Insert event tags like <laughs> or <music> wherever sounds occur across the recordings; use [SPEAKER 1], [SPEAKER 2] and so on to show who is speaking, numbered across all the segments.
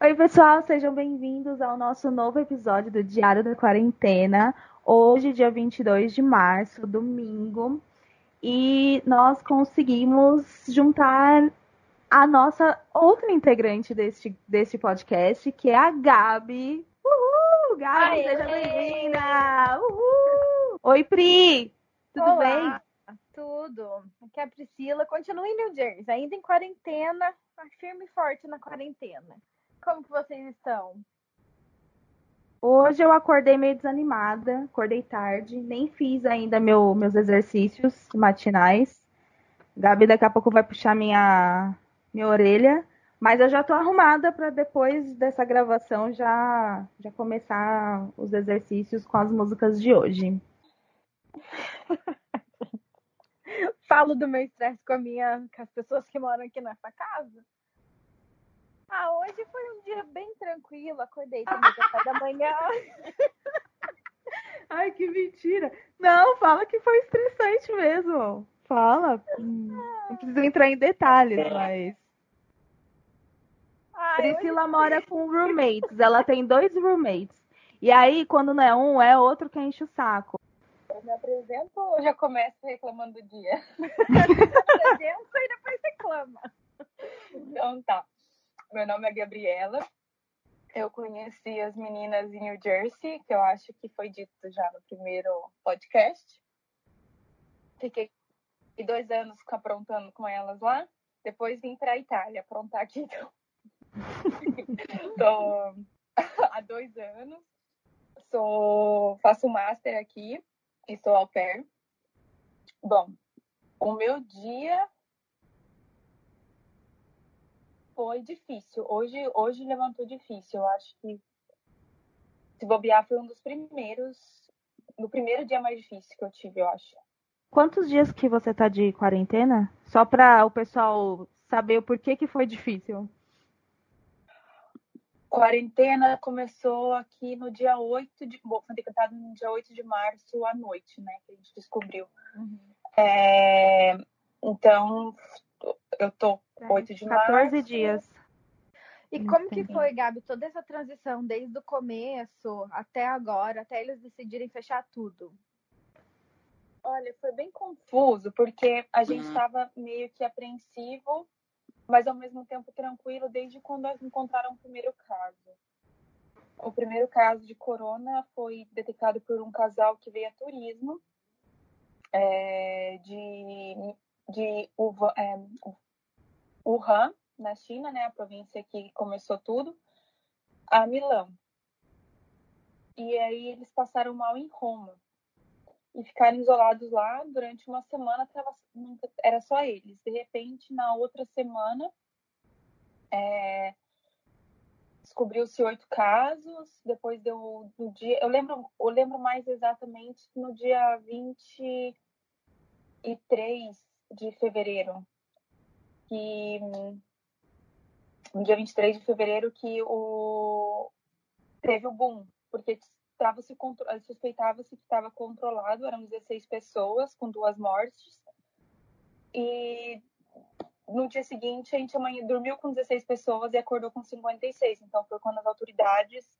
[SPEAKER 1] Oi, pessoal, sejam bem-vindos ao nosso novo episódio do Diário da Quarentena. Hoje, dia 22 de março, domingo, e nós conseguimos juntar a nossa outra integrante deste, deste podcast, que é a Gabi. Uhul! Gabi, Aê! seja bem-vinda! Uhul! Oi, Pri! Tudo
[SPEAKER 2] Olá.
[SPEAKER 1] bem?
[SPEAKER 2] Tudo. Aqui é a Priscila. Continua em New Jersey, ainda em quarentena, firme e forte na quarentena. Como que vocês estão?
[SPEAKER 1] Hoje eu acordei meio desanimada, acordei tarde, nem fiz ainda meu, meus exercícios matinais. Gabi daqui a pouco vai puxar minha, minha orelha, mas eu já tô arrumada para depois dessa gravação já, já começar os exercícios com as músicas de hoje. <laughs>
[SPEAKER 2] Falo do meu estresse com, a minha, com as pessoas que moram aqui nessa casa. Ah, hoje foi um dia bem tranquilo, acordei, tomei café da manhã. <laughs>
[SPEAKER 1] Ai, que mentira. Não, fala que foi estressante mesmo. Fala. Não precisa entrar em detalhes, mas.
[SPEAKER 2] Ai,
[SPEAKER 1] Priscila
[SPEAKER 2] hoje...
[SPEAKER 1] mora com roommates. Ela tem dois roommates. E aí, quando não é um, é outro que enche o saco.
[SPEAKER 3] Eu me apresento ou já começo reclamando do dia? <laughs> <laughs>
[SPEAKER 2] apresento e depois reclama.
[SPEAKER 3] Então tá. Meu nome é Gabriela. Eu conheci as meninas em New Jersey, que eu acho que foi dito já no primeiro podcast. Fiquei dois anos aprontando com elas lá. Depois vim para a Itália aprontar aqui. Então. <laughs> Tô há dois anos. Sou, faço master aqui e sou au pair. Bom, o meu dia foi difícil. Hoje, hoje levantou difícil. Eu acho que se bobear foi um dos primeiros, no primeiro dia mais difícil que eu tive, eu acho.
[SPEAKER 1] Quantos dias que você tá de quarentena? Só para o pessoal saber o porquê que foi difícil.
[SPEAKER 3] Quarentena começou aqui no dia 8 de. Bom, foi decretado no dia 8 de março à noite, né? Que a gente descobriu.
[SPEAKER 2] Uhum.
[SPEAKER 3] É, então, eu tô 8 de
[SPEAKER 1] 14
[SPEAKER 3] março.
[SPEAKER 1] dias.
[SPEAKER 2] E como que
[SPEAKER 1] Entendi.
[SPEAKER 2] foi, Gabi, toda essa transição desde o começo até agora, até eles decidirem fechar tudo?
[SPEAKER 3] Olha, foi bem confuso, porque a gente estava meio que apreensivo, mas ao mesmo tempo tranquilo, desde quando eles encontraram o primeiro caso. O primeiro caso de corona foi detectado por um casal que veio a turismo é, de, de Wuhan, é, Wuhan, na China, né, a província que começou tudo, a Milão. E aí eles passaram mal em Roma e ficaram isolados lá durante uma semana. Era só eles. De repente, na outra semana, é, descobriu-se oito casos. Depois deu no dia. Eu lembro, eu lembro mais exatamente no dia 23 de fevereiro. Que no dia 23 de fevereiro que o teve o boom, porque tava se suspeitava-se que estava controlado, eram 16 pessoas com duas mortes. E no dia seguinte a gente amanhã dormiu com 16 pessoas e acordou com 56. Então foi quando as autoridades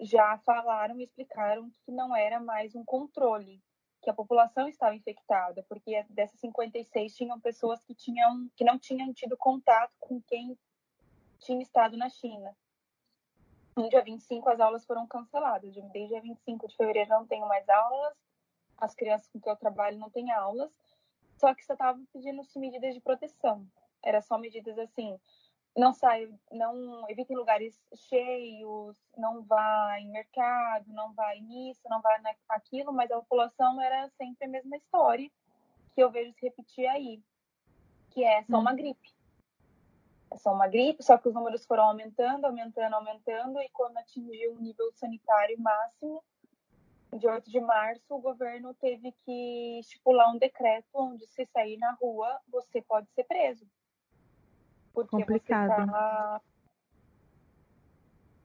[SPEAKER 3] já falaram e explicaram que não era mais um controle, que a população estava infectada, porque dessas 56 tinham pessoas que tinham que não tinham tido contato com quem tinha estado na China. No dia 25, as aulas foram canceladas. Desde dia 25 de fevereiro não tenho mais aulas. As crianças com que eu trabalho não têm aulas. Só que você estava pedindo-se medidas de proteção. Era só medidas assim, não saia, não evitem lugares cheios, não vá em mercado, não vá nisso, não vá naquilo, mas a população era sempre a mesma história que eu vejo se repetir aí, que é só uma gripe é só uma gripe, só que os números foram aumentando, aumentando, aumentando, e quando atingiu o nível sanitário máximo, de 8 de março, o governo teve que estipular um decreto onde se sair na rua, você pode ser preso. Porque
[SPEAKER 1] Complicado.
[SPEAKER 3] você está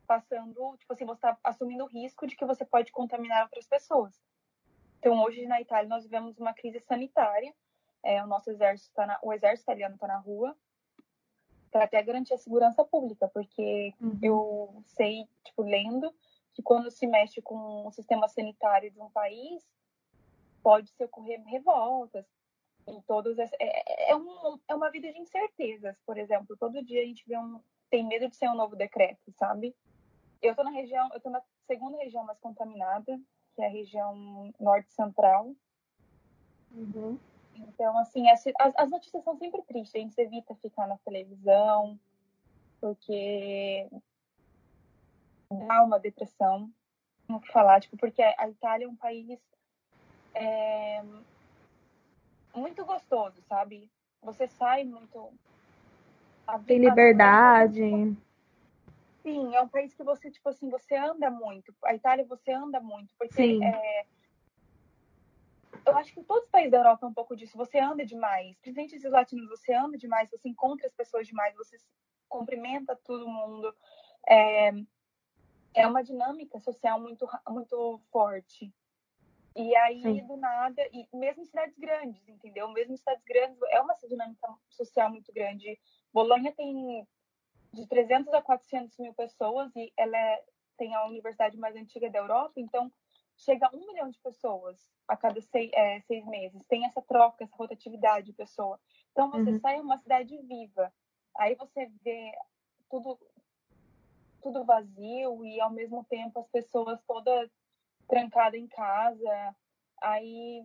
[SPEAKER 3] passando, tipo assim, você está assumindo o risco de que você pode contaminar outras pessoas. Então, hoje na Itália, nós vivemos uma crise sanitária. É, o nosso exército está na, o exército italiano está na rua, para até garantir a segurança pública, porque
[SPEAKER 1] Uhum.
[SPEAKER 3] eu sei, tipo, lendo, que quando se mexe com o sistema sanitário de um país, pode se ocorrer revoltas. E todos essa- é, é, um, é uma vida de incertezas, por exemplo. Todo dia a gente vê um, tem medo de ser um novo decreto, sabe? Eu tô na região, eu tô na segunda região mais contaminada, que é a região norte central.
[SPEAKER 1] Uhum.
[SPEAKER 3] Então, assim, as, as as notícias são sempre tristes. A gente evita ficar na televisão, porque dá uma depressão. Não que falar, tipo, porque a Itália é um país é, muito gostoso, sabe? Você sai muito.
[SPEAKER 1] Tem
[SPEAKER 3] vida-
[SPEAKER 1] liberdade.
[SPEAKER 3] Sim, é um país que você, tipo assim, você anda muito. A Itália você anda muito, porque
[SPEAKER 1] Sim.
[SPEAKER 3] é, eu acho que todos os países da Europa é um pouco disso. Você anda demais. Principalmente os latinos, você anda demais, você encontra as pessoas demais, você cumprimenta todo mundo. É, é uma dinâmica social muito, muito forte. E aí,
[SPEAKER 1] Sim.
[SPEAKER 3] do nada, e mesmo em cidades grandes, entendeu? Mesmo em cidades grandes, é uma dinâmica social muito grande. Bolonha tem de 300 a 400 mil pessoas e ela é- tem a universidade mais antiga da Europa, então chega a um milhão de pessoas a cada seis, é, seis meses. Tem essa troca, essa rotatividade de pessoa. Então você
[SPEAKER 1] Uhum.
[SPEAKER 3] sai uma cidade viva. Aí você vê tudo tudo vazio e ao mesmo tempo as pessoas todas trancadas em casa. Aí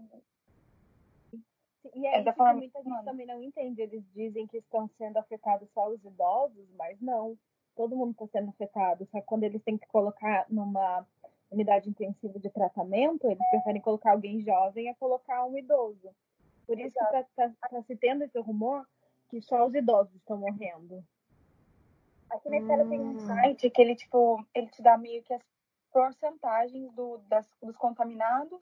[SPEAKER 2] E
[SPEAKER 3] É
[SPEAKER 2] é
[SPEAKER 3] da forma-
[SPEAKER 2] muita gente
[SPEAKER 3] mano.
[SPEAKER 2] também não entende. Eles dizem que estão sendo afetados só os idosos, mas não. Todo mundo está sendo afetado. Só que quando eles têm que colocar numa unidade intensiva de tratamento, eles preferem colocar alguém jovem a colocar um idoso. Por isso que está se tendo esse rumor que só os idosos estão morrendo.
[SPEAKER 3] Aqui na Itália tem um
[SPEAKER 1] Hum.
[SPEAKER 3] site que ele, tipo, ele te dá meio que as porcentagens do, das, dos contaminados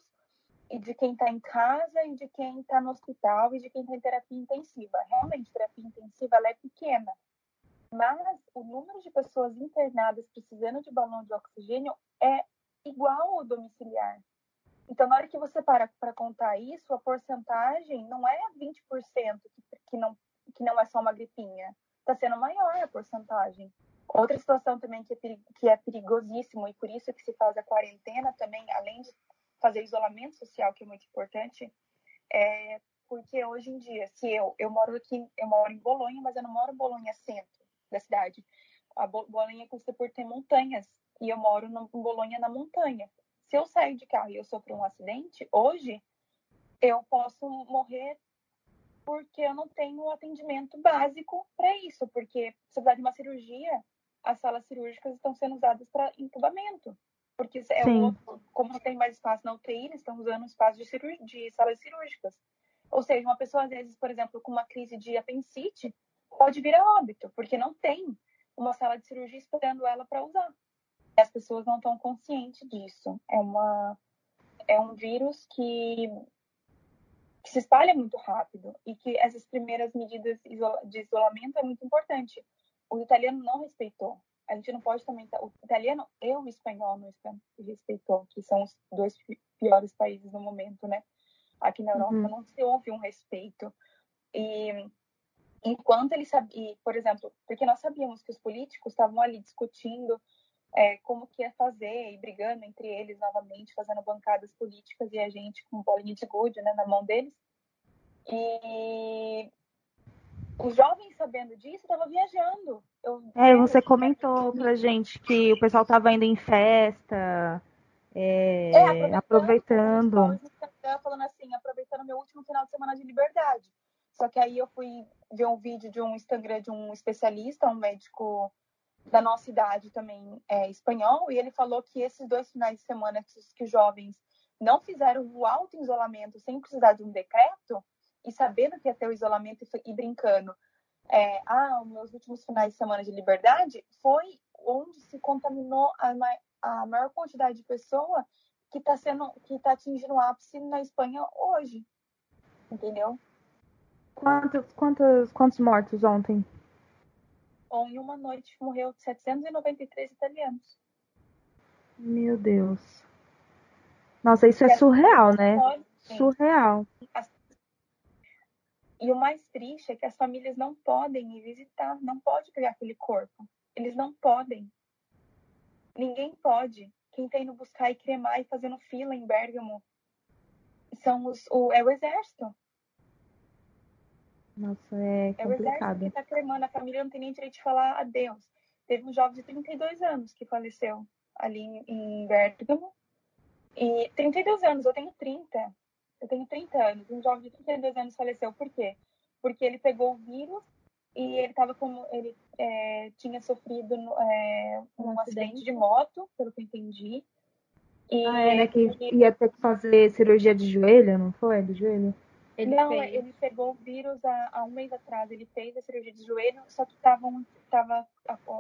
[SPEAKER 3] e de quem tá em casa e de quem tá no hospital e de quem tá em terapia intensiva. Realmente, terapia intensiva, é pequena. Mas o número de pessoas internadas precisando de balão de oxigênio é igual ao domiciliar. Então, na hora que você para para contar isso, a porcentagem não é 20% que, que, não, que não é só uma gripinha está sendo maior a porcentagem. Outra situação também que é, que é perigosíssimo e por isso que se faz a quarentena também, além de fazer isolamento social, que é muito importante, é porque hoje em dia, se eu, eu moro aqui, eu moro em Bolonha, mas eu não moro em Bolonha centro da cidade. A Bo- Bolonha conhecida por ter montanhas e eu moro em Bolonha na montanha. Se eu sair de carro e eu sofro um acidente, hoje eu posso morrer porque eu não tenho atendimento básico para isso, porque se precisar de uma cirurgia, as salas cirúrgicas estão sendo usadas para entubamento. Porque é
[SPEAKER 1] Sim.
[SPEAKER 3] o outro, como não tem mais espaço na UTI, eles estão usando espaço de, cirurgia, de salas cirúrgicas. Ou seja, uma pessoa, às vezes, por exemplo, com uma crise de apendicite, pode vir a óbito, porque não tem uma sala de cirurgia esperando ela para usar. E as pessoas não estão conscientes disso. É, uma, é um vírus que que se espalha muito rápido e que essas primeiras medidas de isolamento é muito importante. O italiano não respeitou. A gente não pode também. O italiano e o espanhol não espe- respeitou, que são os dois pi- piores países no momento, né? Aqui na Europa
[SPEAKER 1] Uhum.
[SPEAKER 3] não se houve um respeito. E enquanto eles sabiam, por exemplo, porque nós sabíamos que os políticos estavam ali discutindo é, como que ia fazer e brigando entre eles novamente, fazendo bancadas políticas e a gente com bolinha de gude né, na mão deles. E os jovens, sabendo disso, estavam viajando. Eu,
[SPEAKER 1] É, você comentou pra gente que o pessoal tava indo em festa, é,
[SPEAKER 3] É,
[SPEAKER 1] aproveitando.
[SPEAKER 3] No Instagram falando assim, aproveitando meu último final de semana de liberdade. Só que aí eu fui ver um vídeo de um Instagram de um especialista, um médico da nossa idade também é, espanhol, e ele falou que esses dois finais de semana que, os- que os jovens não fizeram o auto-isolamento sem precisar de um decreto, e sabendo que ia ter o isolamento e, e brincando, é, ah, os meus últimos finais de semana de liberdade, foi onde se contaminou a, ma- a maior quantidade de pessoa que está sendo, que tá atingindo o ápice na Espanha hoje, entendeu?
[SPEAKER 1] Quantos, quantos, quantos mortos ontem?
[SPEAKER 3] Ou em uma noite morreu 793 italianos.
[SPEAKER 1] Meu Deus. Nossa, isso é surreal, né? Surreal.
[SPEAKER 3] E o mais triste é que as famílias não podem ir visitar, não pode pegar aquele corpo. Eles não podem. Ninguém pode. Quem tá indo buscar e cremar e fazendo fila em Bergamo são os, o, é o exército.
[SPEAKER 1] Nossa, é complicado. É o exército
[SPEAKER 3] que tá cremando. A família não tem nem direito de falar adeus. Teve um jovem de 32 anos que faleceu ali em, em Bergamo. E 32 anos, eu tenho 30. Eu tenho 30 anos. Um jovem de 32 anos faleceu. Por quê? Porque ele pegou o vírus e ele tava como ele é, tinha sofrido é, um, um acidente. acidente de moto, pelo que eu entendi.
[SPEAKER 1] E ah, era que ia ter que fazer cirurgia de joelho, não foi? Do joelho?
[SPEAKER 3] Ele não, fez. ele pegou o vírus há, há, um mês atrás. Ele fez a cirurgia de joelho, só que tava, um, tava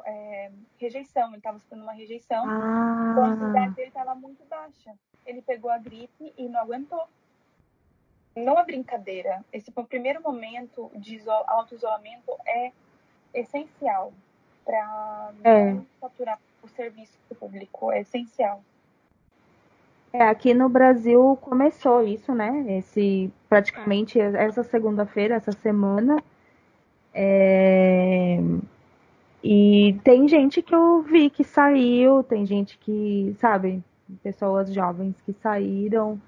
[SPEAKER 3] é, rejeição. Ele estava sofrendo uma rejeição. Ah. Então a imunidade dele estava muito baixa. Ele pegou a gripe e não aguentou. Não é brincadeira. Esse primeiro momento de auto-isolamento é essencial para é. saturar o serviço público. É essencial.
[SPEAKER 1] É, aqui no Brasil começou isso, né? Esse praticamente essa segunda-feira, essa semana. É... E tem gente que eu vi que saiu, tem gente que, sabe, pessoas jovens que saíram.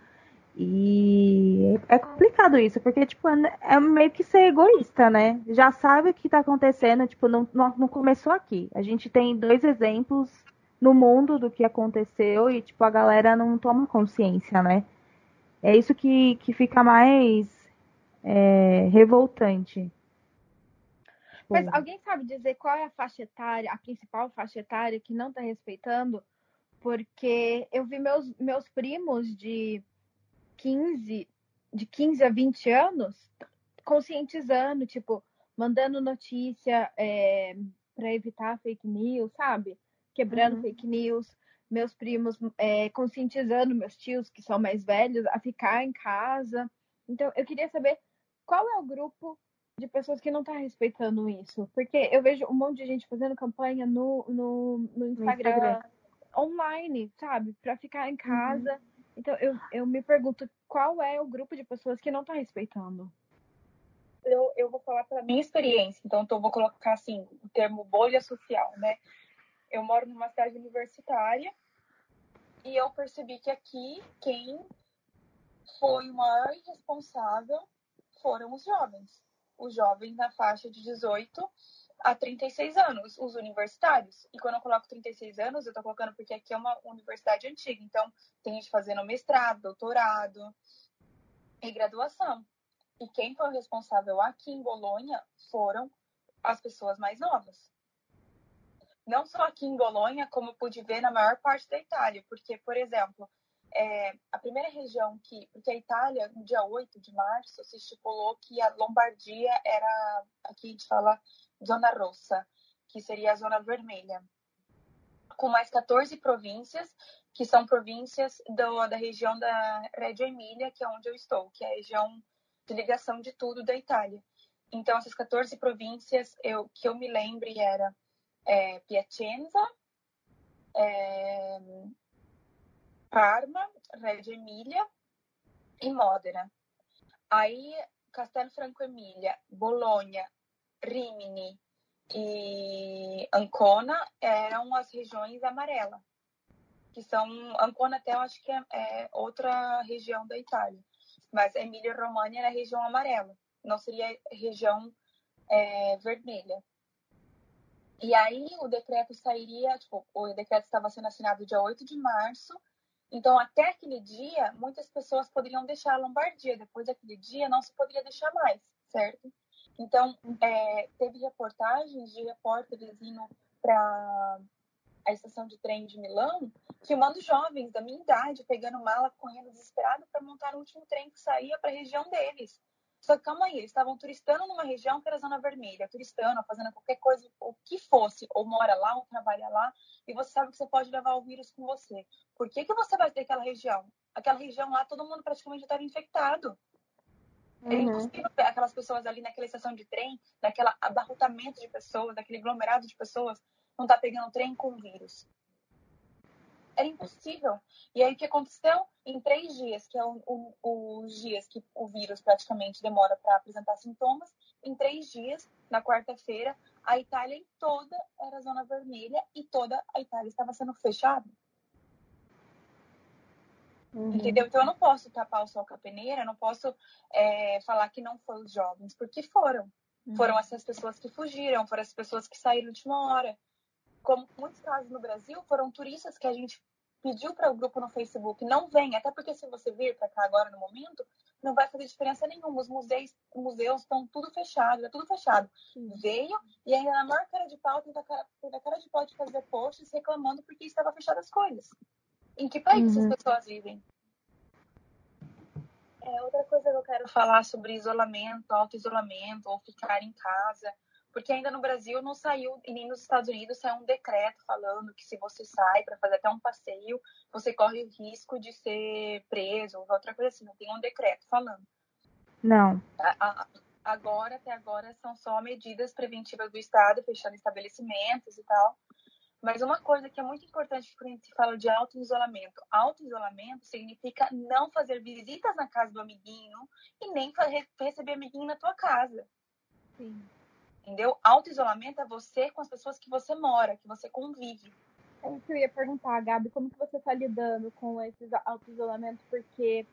[SPEAKER 1] E é complicado isso, porque, tipo, é meio que ser egoísta, né? Já sabe o que tá acontecendo, tipo, não, não começou aqui. A gente tem dois exemplos no mundo do que aconteceu e, tipo, a galera não toma consciência, né? É isso que, que fica mais é, revoltante.
[SPEAKER 2] Mas alguém sabe dizer qual é a faixa etária, a principal faixa etária que não está respeitando? Porque eu vi meus, meus primos de 15, de 15 a 20 anos conscientizando, tipo, mandando notícia é, para evitar fake news, sabe? quebrando uhum. fake news, meus primos é, conscientizando meus tios, que são mais velhos, a ficar em casa. Então, eu queria saber qual é o grupo de pessoas que não está respeitando isso. Porque eu vejo um monte de gente fazendo campanha no, no, no, Instagram, no Instagram, online, sabe? Para ficar em uhum. casa. Uhum. Então, eu, eu me pergunto qual é o grupo de pessoas que não está respeitando.
[SPEAKER 3] Eu, eu vou falar pela minha experiência, então, eu vou colocar assim o termo bolha social, né? eu moro numa cidade universitária e eu percebi que aqui quem foi o maior responsável foram os jovens. Os jovens na faixa de 18 a 36 anos, os universitários. E quando eu coloco 36 anos, eu tô colocando porque aqui é uma universidade antiga. Então, tem gente fazendo mestrado, doutorado e graduação. E quem foi o responsável aqui em Bolonha foram as pessoas mais novas não só aqui em Bolonha, como pude ver na maior parte da Itália, porque, por exemplo, é, a primeira região que. Porque a Itália, no dia 8 de março, se estipulou que a Lombardia era. Aqui a gente fala Zona Rossa, que seria a Zona Vermelha. Com mais 14 províncias, que são províncias do, da região da Reggio Emília, que é onde eu estou, que é a região de ligação de tudo da Itália. Então, essas 14 províncias, eu, que eu me lembre, era é, Piacenza, é, Parma, Reggio Emília e Modena. Aí Castel Franco Emília, Bolonha, Rimini e Ancona eram as regiões amarelas, que são Ancona até eu acho que é, é outra região da Itália, mas Emília Romagna era a região amarela, não seria região é, vermelha. E aí o decreto sairia, tipo, o decreto estava sendo assinado dia 8 de março, então até aquele dia muitas pessoas poderiam deixar a Lombardia, depois daquele dia não se poderia deixar mais, certo? Então é, teve reportagens de repórteres indo para a estação de trem de Milão, filmando jovens da minha idade, pegando mala, correndo desesperado para montar o último trem que saía para a região deles. Só que calma aí, eles estavam turistando numa região que era zona vermelha, turistando, fazendo qualquer coisa, o que fosse, ou mora lá, ou trabalha lá, e você sabe que você pode levar o vírus com você. Por que, que você vai ter aquela região? Aquela região lá, todo mundo praticamente estava infectado. É uhum. É impossível ver aquelas pessoas ali naquela estação de trem, naquele abarrotamento de pessoas, naquele aglomerado de pessoas, não tá pegando trem com vírus. era impossível. E aí o que aconteceu? Em três dias, que é o, o, os dias que o vírus praticamente demora para apresentar sintomas, em três dias, na quarta-feira, a Itália em toda era zona vermelha e toda a Itália estava sendo fechada. Uhum. Entendeu? Então eu não posso tapar o sol com a peneira, não posso é, falar que não foram os jovens, porque foram. Uhum. Foram essas pessoas que fugiram, foram as pessoas que saíram de última hora. Como muitos casos no Brasil, foram turistas que a gente pediu para o grupo no Facebook, não vem, até porque se você vir para cá agora no momento, não vai fazer diferença nenhuma. Os museus, museus estão tudo fechado, é tudo fechado. Sim. Veio e ainda na maior cara de pau teve a cara, teve a cara de pau de fazer posts reclamando porque estava fechado as coisas. Em que país uhum. essas pessoas vivem? É, outra coisa que eu quero falar sobre isolamento, auto-isolamento ou ficar em casa, porque ainda no Brasil não saiu, e nem nos Estados Unidos saiu um decreto falando que se você sai para fazer até um passeio, você corre o risco de ser preso ou outra coisa assim. Não tem um decreto falando.
[SPEAKER 1] Não.
[SPEAKER 3] Agora, até agora, são só medidas preventivas do Estado, fechando estabelecimentos e tal. Mas uma coisa que é muito importante quando a gente fala de auto-isolamento. Auto-isolamento significa não fazer visitas na casa do amiguinho e nem receber amiguinho na tua casa. Sim. Entendeu? Auto-isolamento é você com as pessoas que você mora, que você convive.
[SPEAKER 2] É isso que eu ia perguntar, Gabi, como que você está lidando com esse auto-isolamento? Porque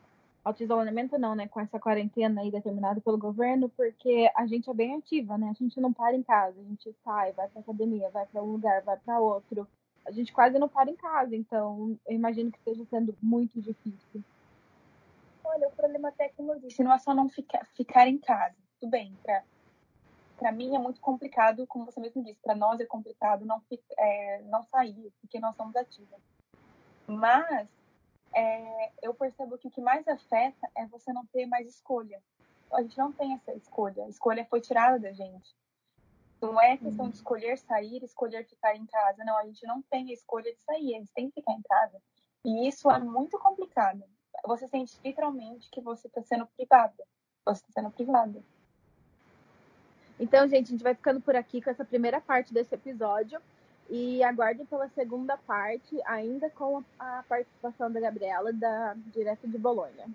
[SPEAKER 2] auto-isolamento não, né? Com essa quarentena aí determinada pelo governo, porque a gente é bem ativa, né? A gente não para em casa, a gente sai, vai pra academia, vai para um lugar, vai para outro. A gente quase não para em casa, então eu imagino que esteja sendo muito difícil.
[SPEAKER 3] Olha, o problema até que eu disse, não é só não ficar, ficar em casa. Tudo bem, pra, pra mim é muito complicado, como você mesmo disse, para nós é complicado não, é, não sair, porque nós somos ativas. Mas é, eu percebo que o que mais afeta é você não ter mais escolha. A gente não tem essa escolha. A escolha foi tirada da gente. Não é questão de uhum. escolher sair, escolher ficar em casa. Não, a gente não tem a escolha de sair, a gente tem que ficar em casa. E isso é muito complicado. Você sente literalmente que você está sendo privada. Você está sendo privada.
[SPEAKER 2] Então, gente, a gente vai ficando por aqui com essa primeira parte desse episódio. E aguardem pela segunda parte, ainda com a participação da Gabriela, da direto de Bolonha.